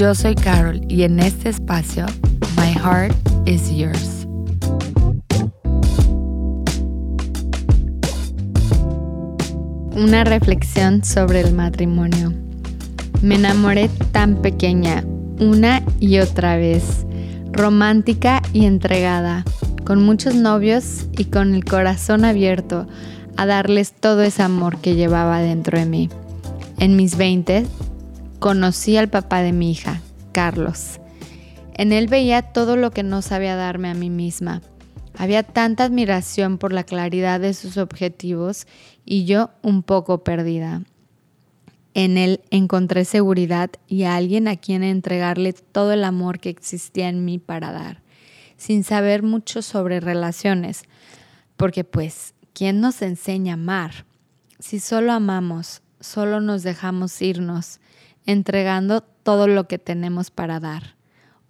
Yo soy Carol y en este espacio, My Heart is Yours. Una reflexión sobre el matrimonio. Me enamoré tan pequeña, una y otra vez, romántica y entregada, con muchos novios y con el corazón abierto a darles todo ese amor que llevaba dentro de mí. En mis 20 conocí al papá de mi hija, Carlos. En él veía todo lo que no sabía darme a mí misma había tanta admiración por la claridad de sus objetivos y yo un poco perdida. En él encontré seguridad y a alguien a quien entregarle todo el amor que existía en mí para dar, sin saber mucho sobre relaciones, porque pues, ¿quién nos enseña a amar? Si solo amamos, solo nos dejamos irnos, entregando todo lo que tenemos para dar,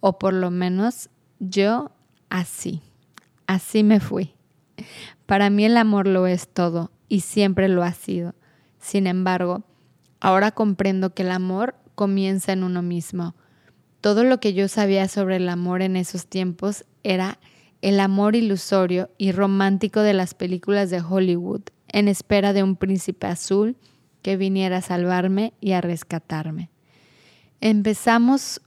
o por lo menos yo así. Así me fui. Para mí el amor lo es todo y siempre lo ha sido. Sin embargo, ahora comprendo que el amor comienza en uno mismo. Todo lo que yo sabía sobre el amor en esos tiempos era el amor ilusorio y romántico de las películas de Hollywood, en espera de un príncipe azul que viniera a salvarme y a rescatarme. Empezamos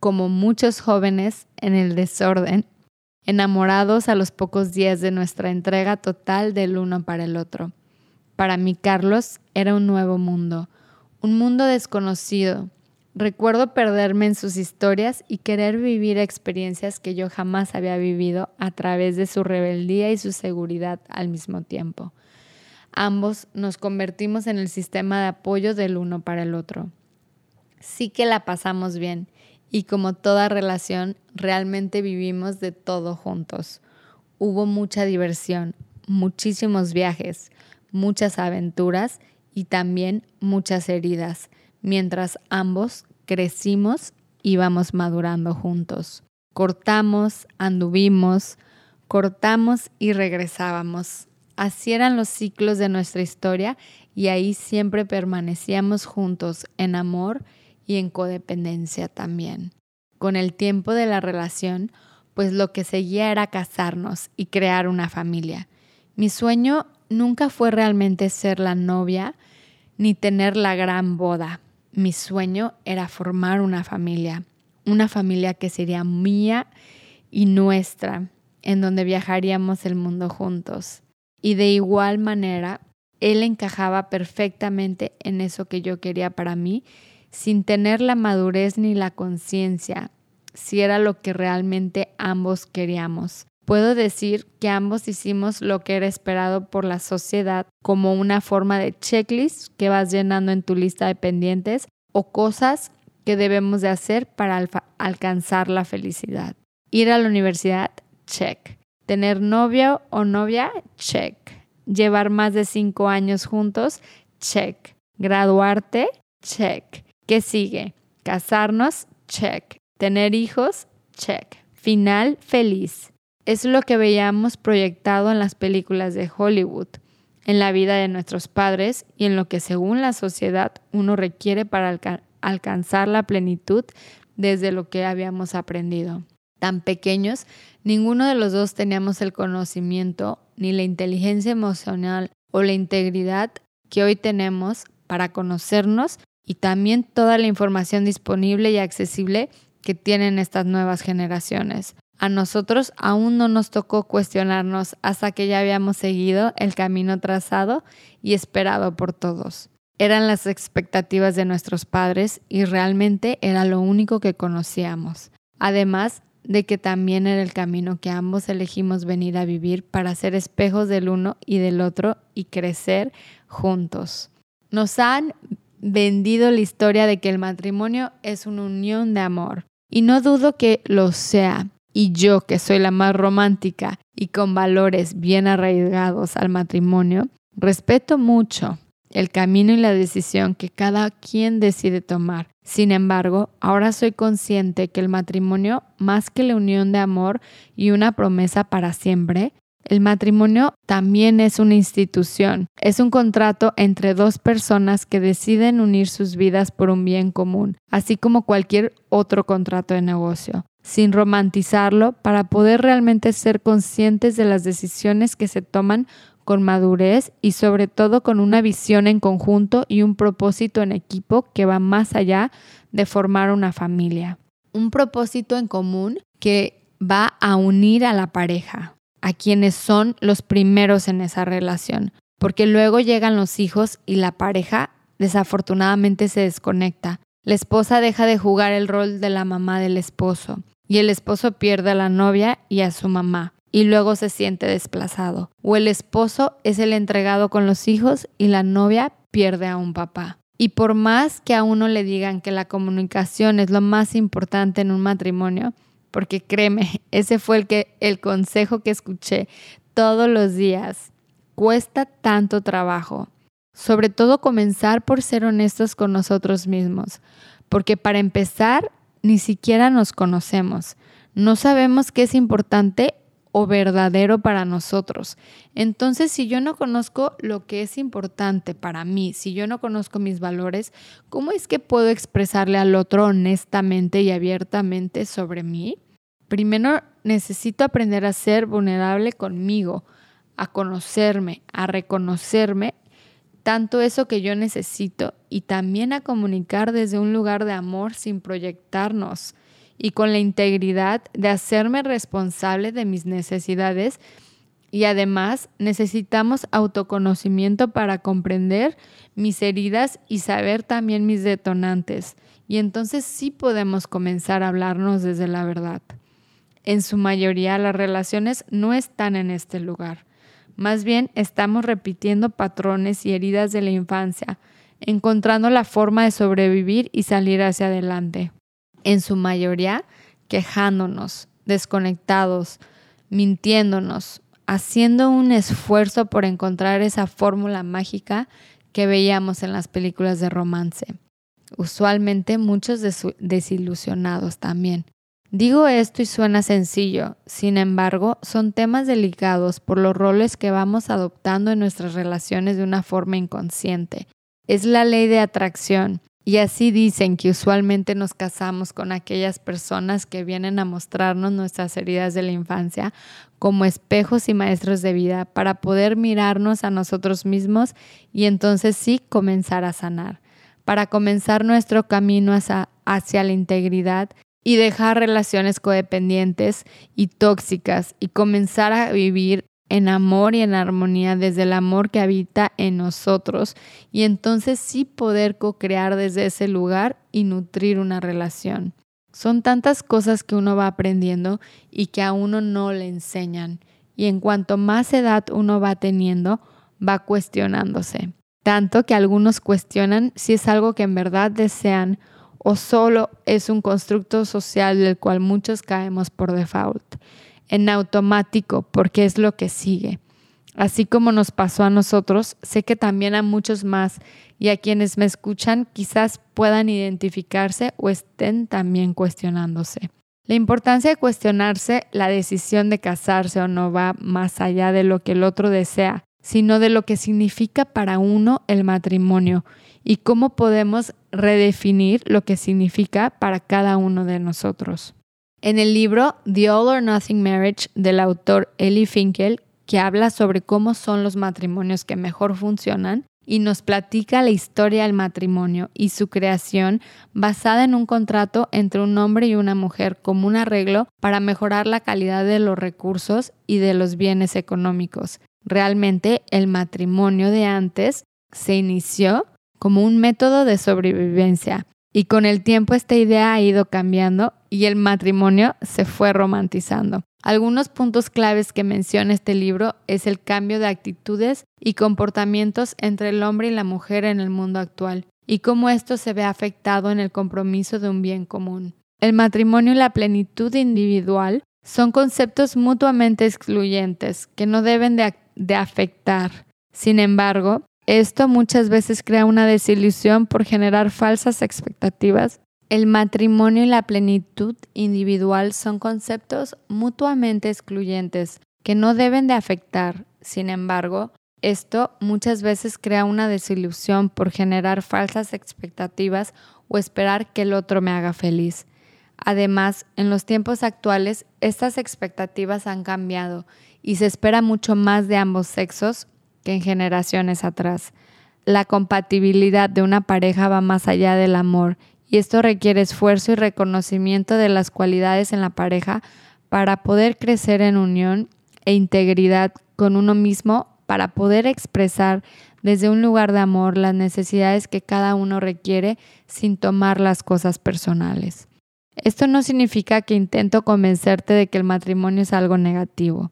como muchos jóvenes en el desorden enamorados a los pocos días de nuestra entrega total del uno para el otro. Para mí, Carlos era un nuevo mundo, un mundo desconocido. Recuerdo perderme en sus historias y querer vivir experiencias que yo jamás había vivido a través de su rebeldía y su seguridad al mismo tiempo. Ambos nos convertimos en el sistema de apoyo del uno para el otro. Sí que la pasamos bien y como toda relación, realmente vivimos de todo juntos. Hubo mucha diversión, muchísimos viajes, muchas aventuras y también muchas heridas, mientras ambos crecimos y íbamos madurando juntos. Cortamos, anduvimos, cortamos y regresábamos. Así eran los ciclos de nuestra historia y ahí siempre permanecíamos juntos en amor y en codependencia también. Con el tiempo de la relación, pues lo que seguía era casarnos y crear una familia. Mi sueño nunca fue realmente ser la novia ni tener la gran boda. Mi sueño era formar una familia, una familia que sería mía y nuestra, en donde viajaríamos el mundo juntos. Y de igual manera, él encajaba perfectamente en eso que yo quería para mí sin tener la madurez ni la conciencia si era lo que realmente ambos queríamos. Puedo decir que ambos hicimos lo que era esperado por la sociedad como una forma de checklist que vas llenando en tu lista de pendientes o cosas que debemos de hacer para alcanzar la felicidad. Ir a la universidad, check. Tener novio o novia, check. Llevar más de cinco años juntos, check. Graduarte, check. ¿Qué sigue? Casarnos, check. Tener hijos, check. Final feliz. Es lo que veíamos proyectado en las películas de Hollywood, en la vida de nuestros padres y en lo que según la sociedad uno requiere para alcanzar la plenitud desde lo que habíamos aprendido. Tan pequeños, ninguno de los dos teníamos el conocimiento ni la inteligencia emocional o la integridad que hoy tenemos para conocernos y también toda la información disponible y accesible que tienen estas nuevas generaciones. A nosotros aún no nos tocó cuestionarnos hasta que ya habíamos seguido el camino trazado y esperado por todos. Eran las expectativas de nuestros padres y realmente era lo único que conocíamos. Además de que también era el camino que ambos elegimos venir a vivir para ser espejos del uno y del otro y crecer juntos. Nos han vendido la historia de que el matrimonio es una unión de amor, Y no dudo que lo sea. Y yo, que soy la más romántica y con valores bien arraigados al matrimonio, respeto mucho el camino y la decisión que cada quien decide tomar. Sin embargo, ahora soy consciente que el matrimonio, más que la unión de amor y una promesa para siempre, el matrimonio también es una institución, es un contrato entre dos personas que deciden unir sus vidas por un bien común, así como cualquier otro contrato de negocio, sin romantizarlo para poder realmente ser conscientes de las decisiones que se toman con madurez y sobre todo con una visión en conjunto y un propósito en equipo que va más allá de formar una familia. Un propósito en común que va a unir a la pareja, a quienes son los primeros en esa relación, porque luego llegan los hijos y la pareja desafortunadamente se desconecta. La esposa deja de jugar el rol de la mamá del esposo y el esposo pierde a la novia y a su mamá y luego se siente desplazado. O el esposo es el entregado con los hijos y la novia pierde a un papá. Y por más que a uno le digan que la comunicación es lo más importante en un matrimonio, porque créeme, ese fue el, que, el consejo que escuché todos los días, cuesta tanto trabajo. Sobre todo comenzar por ser honestos con nosotros mismos, porque para empezar ni siquiera nos conocemos. No sabemos qué es importante o verdadero para nosotros. Entonces, si yo no conozco lo que es importante para mí, si yo no conozco mis valores, ¿cómo es que puedo expresarle al otro honestamente y abiertamente sobre mí? Primero, necesito aprender a ser vulnerable conmigo, a conocerme, a reconocerme tanto eso que yo necesito y también a comunicar desde un lugar de amor sin proyectarnos y con la integridad de hacerme responsable de mis necesidades y además necesitamos autoconocimiento para comprender mis heridas y saber también mis detonantes. Y entonces sí podemos comenzar a hablarnos desde la verdad. En su mayoría las relaciones no están en este lugar. Más bien estamos repitiendo patrones y heridas de la infancia, encontrando la forma de sobrevivir y salir hacia adelante en su mayoría quejándonos, desconectados, mintiéndonos, haciendo un esfuerzo por encontrar esa fórmula mágica que veíamos en las películas de romance. Usualmente muchos desilusionados también. Digo esto y suena sencillo, sin embargo, son temas delicados por los roles que vamos adoptando en nuestras relaciones de una forma inconsciente. Es la ley de atracción y así dicen que usualmente nos casamos con aquellas personas que vienen a mostrarnos nuestras heridas de la infancia como espejos y maestros de vida para poder mirarnos a nosotros mismos y entonces sí comenzar a sanar, para comenzar nuestro camino hacia, la integridad y dejar relaciones codependientes y tóxicas y comenzar a vivir en amor y en armonía desde el amor que habita en nosotros y entonces sí poder co-crear desde ese lugar y nutrir una relación. Son tantas cosas que uno va aprendiendo y que a uno no le enseñan y en cuanto más edad uno va teniendo, va cuestionándose. Tanto que algunos cuestionan si es algo que en verdad desean o solo es un constructo social del cual muchos caemos por default en automático porque es lo que sigue. Así como nos pasó a nosotros, sé que también a muchos más y a quienes me escuchan quizás puedan identificarse o estén también cuestionándose. La importancia de cuestionarse la decisión de casarse o no va más allá de lo que el otro desea, sino de lo que significa para uno el matrimonio y cómo podemos redefinir lo que significa para cada uno de nosotros. En el libro The All or Nothing Marriage del autor Ellie Finkel, que habla sobre cómo son los matrimonios que mejor funcionan, y nos platica la historia del matrimonio y su creación basada en un contrato entre un hombre y una mujer como un arreglo para mejorar la calidad de los recursos y de los bienes económicos. Realmente el matrimonio de antes se inició como un método de sobrevivencia y con el tiempo esta idea ha ido cambiando y el matrimonio se fue romantizando. Algunos puntos claves que menciona este libro es el cambio de actitudes y comportamientos entre el hombre y la mujer en el mundo actual y cómo esto se ve afectado en el compromiso de un bien común. El matrimonio y la plenitud individual son conceptos mutuamente excluyentes que no deben de, afectar. Sin embargo, esto muchas veces crea una desilusión por generar falsas expectativas. El matrimonio y la plenitud individual son conceptos mutuamente excluyentes que no deben de afectar. Sin embargo, esto muchas veces crea una desilusión por generar falsas expectativas o esperar que el otro me haga feliz. Además, en los tiempos actuales, estas expectativas han cambiado y se espera mucho más de ambos sexos que en generaciones atrás. La compatibilidad de una pareja va más allá del amor y esto requiere esfuerzo y reconocimiento de las cualidades en la pareja para poder crecer en unión e integridad con uno mismo para poder expresar desde un lugar de amor las necesidades que cada uno requiere sin tomar las cosas personales. Esto no significa que intento convencerte de que el matrimonio es algo negativo.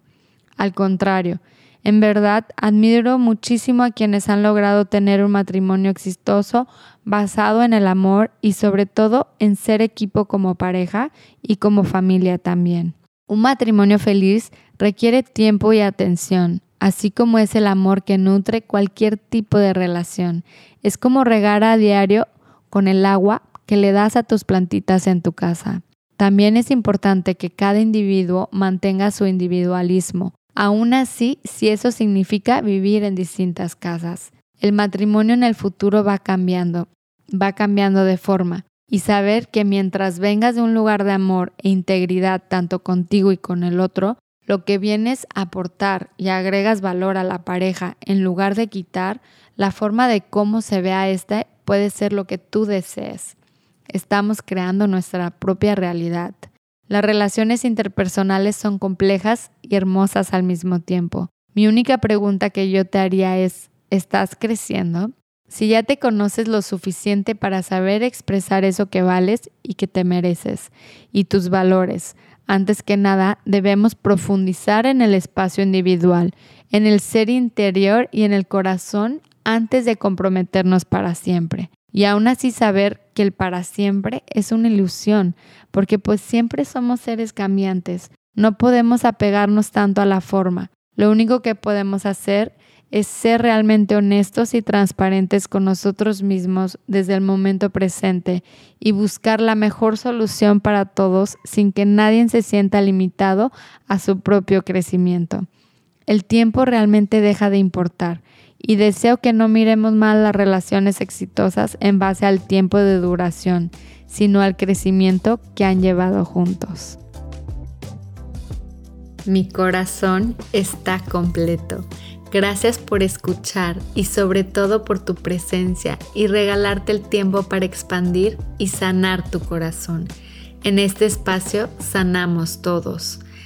Al contrario, en verdad admiro muchísimo a quienes han logrado tener un matrimonio exitoso basado en el amor y sobre todo en ser equipo como pareja y como familia también. Un matrimonio feliz requiere tiempo y atención, así como es el amor que nutre cualquier tipo de relación. Es como regar a diario con el agua que le das a tus plantitas en tu casa. También es importante que cada individuo mantenga su individualismo, aún así si eso significa vivir en distintas casas. El matrimonio en el futuro va cambiando, va cambiando de forma, y saber que mientras vengas de un lugar de amor e integridad tanto contigo y con el otro, lo que vienes a aportar y agregas valor a la pareja en lugar de quitar, la forma de cómo se vea esta puede ser lo que tú desees estamos creando nuestra propia realidad. Las relaciones interpersonales son complejas y hermosas al mismo tiempo. Mi única pregunta que yo te haría es, ¿estás creciendo? Si ya te conoces lo suficiente para saber expresar eso que vales y que te mereces, y tus valores, antes que nada debemos profundizar en el espacio individual, en el ser interior y en el corazón antes de comprometernos para siempre y aún así saber que el para siempre es una ilusión, porque pues siempre somos seres cambiantes, no podemos apegarnos tanto a la forma, lo único que podemos hacer es ser realmente honestos y transparentes con nosotros mismos desde el momento presente y buscar la mejor solución para todos sin que nadie se sienta limitado a su propio crecimiento. El tiempo realmente deja de importar y deseo que no miremos mal las relaciones exitosas en base al tiempo de duración, sino al crecimiento que han llevado juntos. Mi corazón está completo. Gracias por escuchar y sobre todo por tu presencia y regalarte el tiempo para expandir y sanar tu corazón. En este espacio sanamos todos.